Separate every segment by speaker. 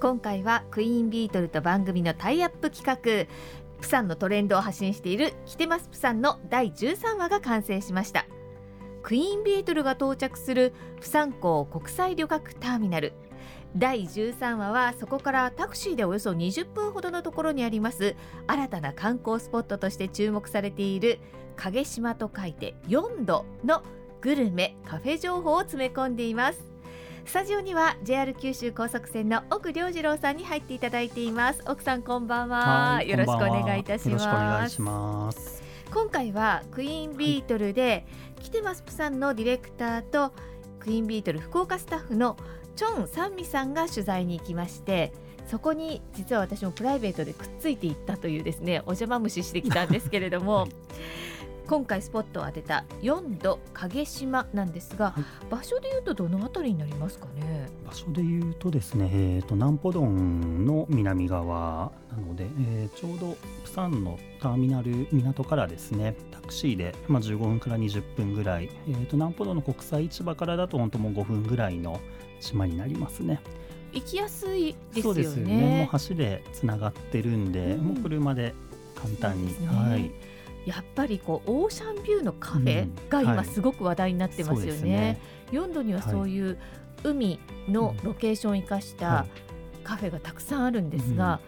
Speaker 1: 今回はクイーンビートルと番組のタイアップ企画。プサンのトレンドを発信しているキテマスプサンの第13話が完成しました。クイーンビートルが到着するプサン港国際旅客ターミナル。第13話はそこからタクシーでおよそ20分ほどのところにあります。新たな観光スポットとして注目されている影島と書いて4度のグルメカフェ情報を詰め込んでいます。スタジオには JR 九州高速線の奥良次郎さんに入っていただいています。奥さんこんばんは。よろしくお願いいたします。今回はクイーンビートルで、はい、来てますプさんのディレクターとクイーンビートル福岡スタッフのチョン・サンミさんが取材に行きましてそこに実は私もプライベートでくっついていったというですねお邪魔虫してきたんですけれども今回スポットを当てた4度影島なんですが、はい、場所でいうとどの辺りになりますかね？
Speaker 2: 場所でいうとですね、えーと、南浦ンの南側なので、えー、ちょうどプサンのターミナル港からですねタクシーで、まあ、15分から20分ぐらい、えーと、南浦ンの国際市場からだと本当もう5分ぐらいの島になりますね。
Speaker 1: 行きやすいですよね。そうですよ
Speaker 2: ね。もう橋でつながってるんで、うん、もう車で簡単に、ね、はい。
Speaker 1: やっぱりこうオーシャンビューのカフェが今すごく話題になってますよね。うんはい、4度にはそういう海のロケーションを生かしたカフェがたくさんあるんですが、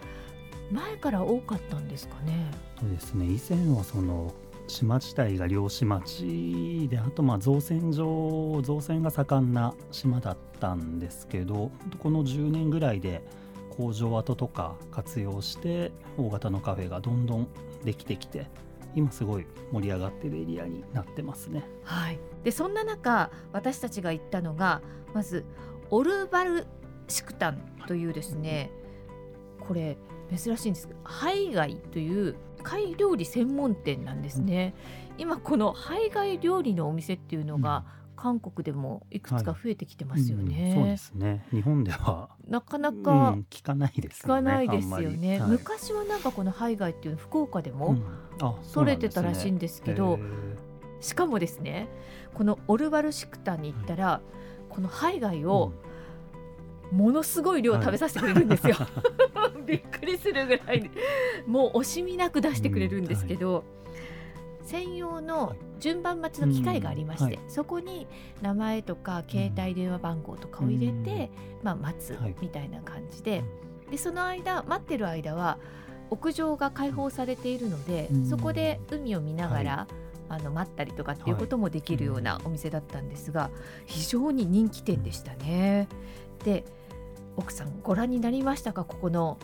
Speaker 1: 前から多かったんですかね？
Speaker 2: そうですね。以前はその島自体が漁師町であとまあ造船所造船が盛んな島だったんですけどこの10年ぐらいで工場跡とか活用して大型のカフェがどんどんできてきて今すごい盛り上がってるエリアになってますね。
Speaker 1: はい、でそんな中私たちが行ったのがまずオルバルシクタンというですねこれ珍しいんです海外という貝料理専門店なんですね、うん、今この海外料理のお店っていうのが、韓国でもいくつか増えてきてますよね、はい
Speaker 2: うん、そうですね。日本では。
Speaker 1: なかなか、
Speaker 2: 聞かないです
Speaker 1: よね聞かないですよね、はい、昔はなんかこの海外っていう福岡でも取れてたらしいんですけど、うんね、しかもですねこのオルバルシクタに行ったら、この海外を、ものすごい量食べさせてくれるんですよ、はい、びっくりするぐらいもう惜しみなく出してくれるんですけど、うんはい、専用の順番待ちの機械がありまして、はい、そこに名前とか携帯電話番号とかを入れて、まあ、待つみたいな感じで,、でその間待ってる間は屋上が開放されているので、そこで海を見ながら、あの待ったりとかっていうこともできるようなお店だったんですが、非常に人気店でしたね。で奥さんご覧になりましたか？ここの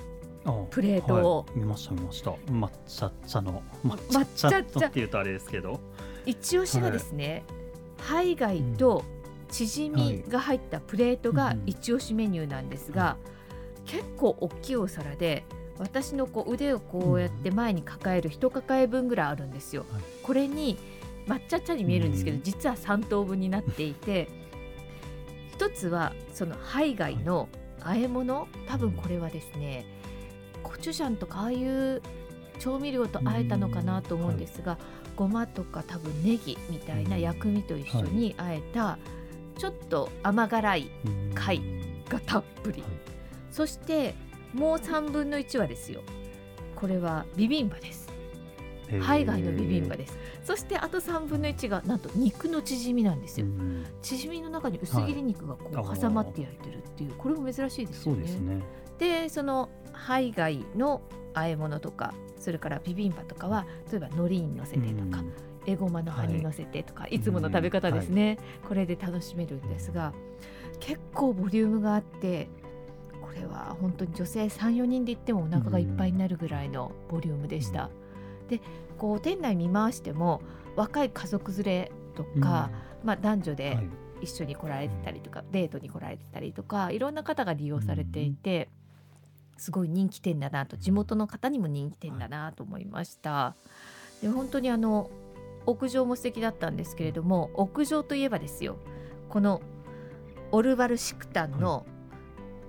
Speaker 1: プレートを、は
Speaker 2: い、見ました見ました。抹茶茶の抹茶茶っていうとあれですけど。
Speaker 1: 一押しがですね、はい、海外とチヂミが入ったプレートが一押しメニューなんですが、うん、結構大きいお皿で私のこう腕をこうやって前に抱える一抱え分ぐらいあるんですよ。はい、これに抹茶茶に見えるんですけど、実は3等分になっていて一つはその海外の和え物。多分これはですねコチュジャンとかああいう調味料とあえたのかなと思うんですが、はい、ごまとか多分ネギみたいな薬味と一緒にあえた、ちょっと甘辛い貝がたっぷり、はい、そしてもう3分の1はですよ。これはビビンバです。海外のビビンバです。そしてあと3分の1がなんと肉のチヂミなんですよ、チヂミの中に薄切り肉がこう挟まって焼いてるっていう、これも珍しいですよね。そねでその海外の和え物とかそれからビビンバとかは例えば海苔にのせてとか、えごまの葉にのせてとか、はい、いつもの食べ方ですね、はい、これで楽しめるんですが結構ボリュームがあってこれは本当に女性34人で行ってもお腹がいっぱいになるぐらいのボリュームでした。でこう店内見回しても若い家族連れとか、うん、まあ、男女で一緒に来られてたりとか、はい、デートに来られてたりとかいろんな方が利用されていて、うん、すごい人気店だなと地元の方にも人気店だなと思いました。で本当にあの屋上も素敵だったんですけれども屋上といえばですよこのオルバルシクタンの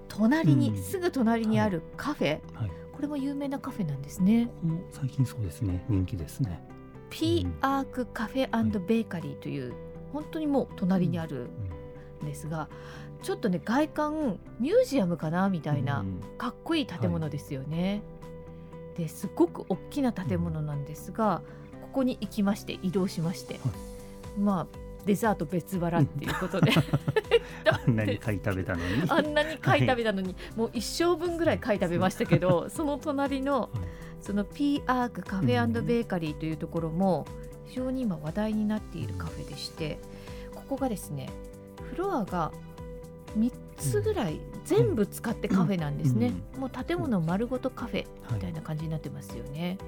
Speaker 1: 隣に、はい、すぐ隣にあるカフェ、はい。これも有名なカフェなんですね。
Speaker 2: 最近そうですね。人気ですね。
Speaker 1: ピーアークカフェベーカリーという、本当にもう隣にあるんですが、ちょっとね外観ミュージアムかなみたいな、かっこいい建物ですよね。はい、ですごく大きな建物なんですが、ここに行きまして移動しまして、はい、まあデザート別腹っていうことで。
Speaker 2: あんなに貝食べたのに。
Speaker 1: あんなに貝食べたのに、はい、もう一生分ぐらい貝食べましたけどその隣のその P アークカフェベーカリーというところも非常に今話題になっているカフェでしてここがですねフロアが3つぐらい全部使ってカフェなんですね、もう建物丸ごとカフェみたいな感じになってますよね。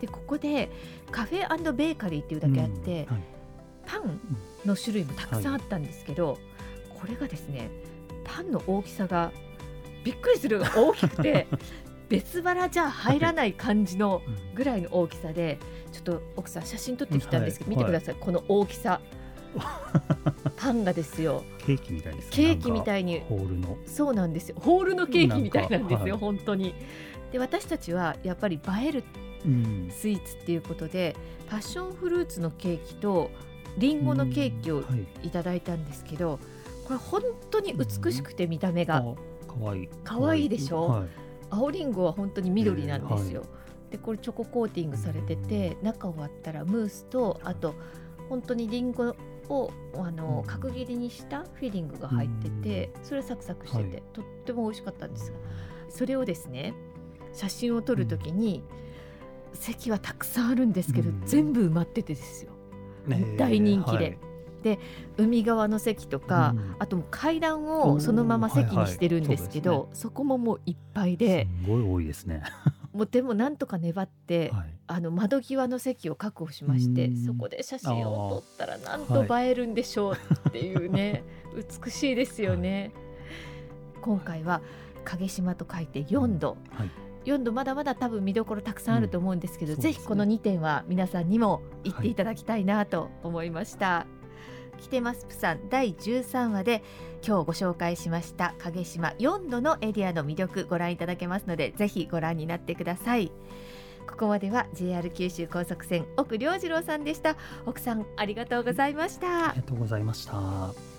Speaker 1: でここでカフェベーカリーっていうだけあって、パンの種類もたくさんあったんですけど、これがですねパンの大きさがびっくりする大きくて 別腹じゃ入らない感じのぐらいの大きさでちょっと奥さん写真撮ってきたんですけど、見てください、この大きさ パンがですよ。
Speaker 2: ケーキみたいです、ね、
Speaker 1: ケーキみたいに。
Speaker 2: ホールの。
Speaker 1: そうなんですよ。ホールのケーキみたいなんですよ、はい、本当に。で私たちはやっぱり映えるスイーツっていうことで、うん、パッションフルーツのケーキとりんごのケーキをい。ただいたんですけど、うんはい、これ本当に美しくて見た目が、
Speaker 2: かわいい。
Speaker 1: かわいいでしょ、はい、青りんごは本当に緑なんですよ、でこれチョココーティングされてて中を割ったらムースとあと本当にりんごをあの角切りにしたフィリングが入っててそれサクサクしてて、はい、とっても美味しかったんですがそれをですね写真を撮るときに、席はたくさんあるんですけど、全部埋まっててですよ、大人気で。はい。で海側の席とか、うん、あと階段をそのまま席にしてるんですけど、はいはいそね、そこももういっぱいです
Speaker 2: ごい多いですね
Speaker 1: もうでもなんとか粘って、はい、あの窓際の席を確保しましてそこで写真を撮ったらなんと映えるんでしょうっていうね、はい、美しいですよね。今回は影島と書いて4度、はい、4度まだまだ多分見どころたくさんあると思うんですけど、うん。ね、ぜひこの2点は皆さんにも行っていただきたいなと思いました。来てますプサン第13話で今日ご紹介しました影島4度のエリアの魅力ご覧いただけますのでぜひご覧になってください。ここまでは JR 九州高速線奥良次郎さんでした。奥さんありがとうございました。
Speaker 2: ありがとうございました。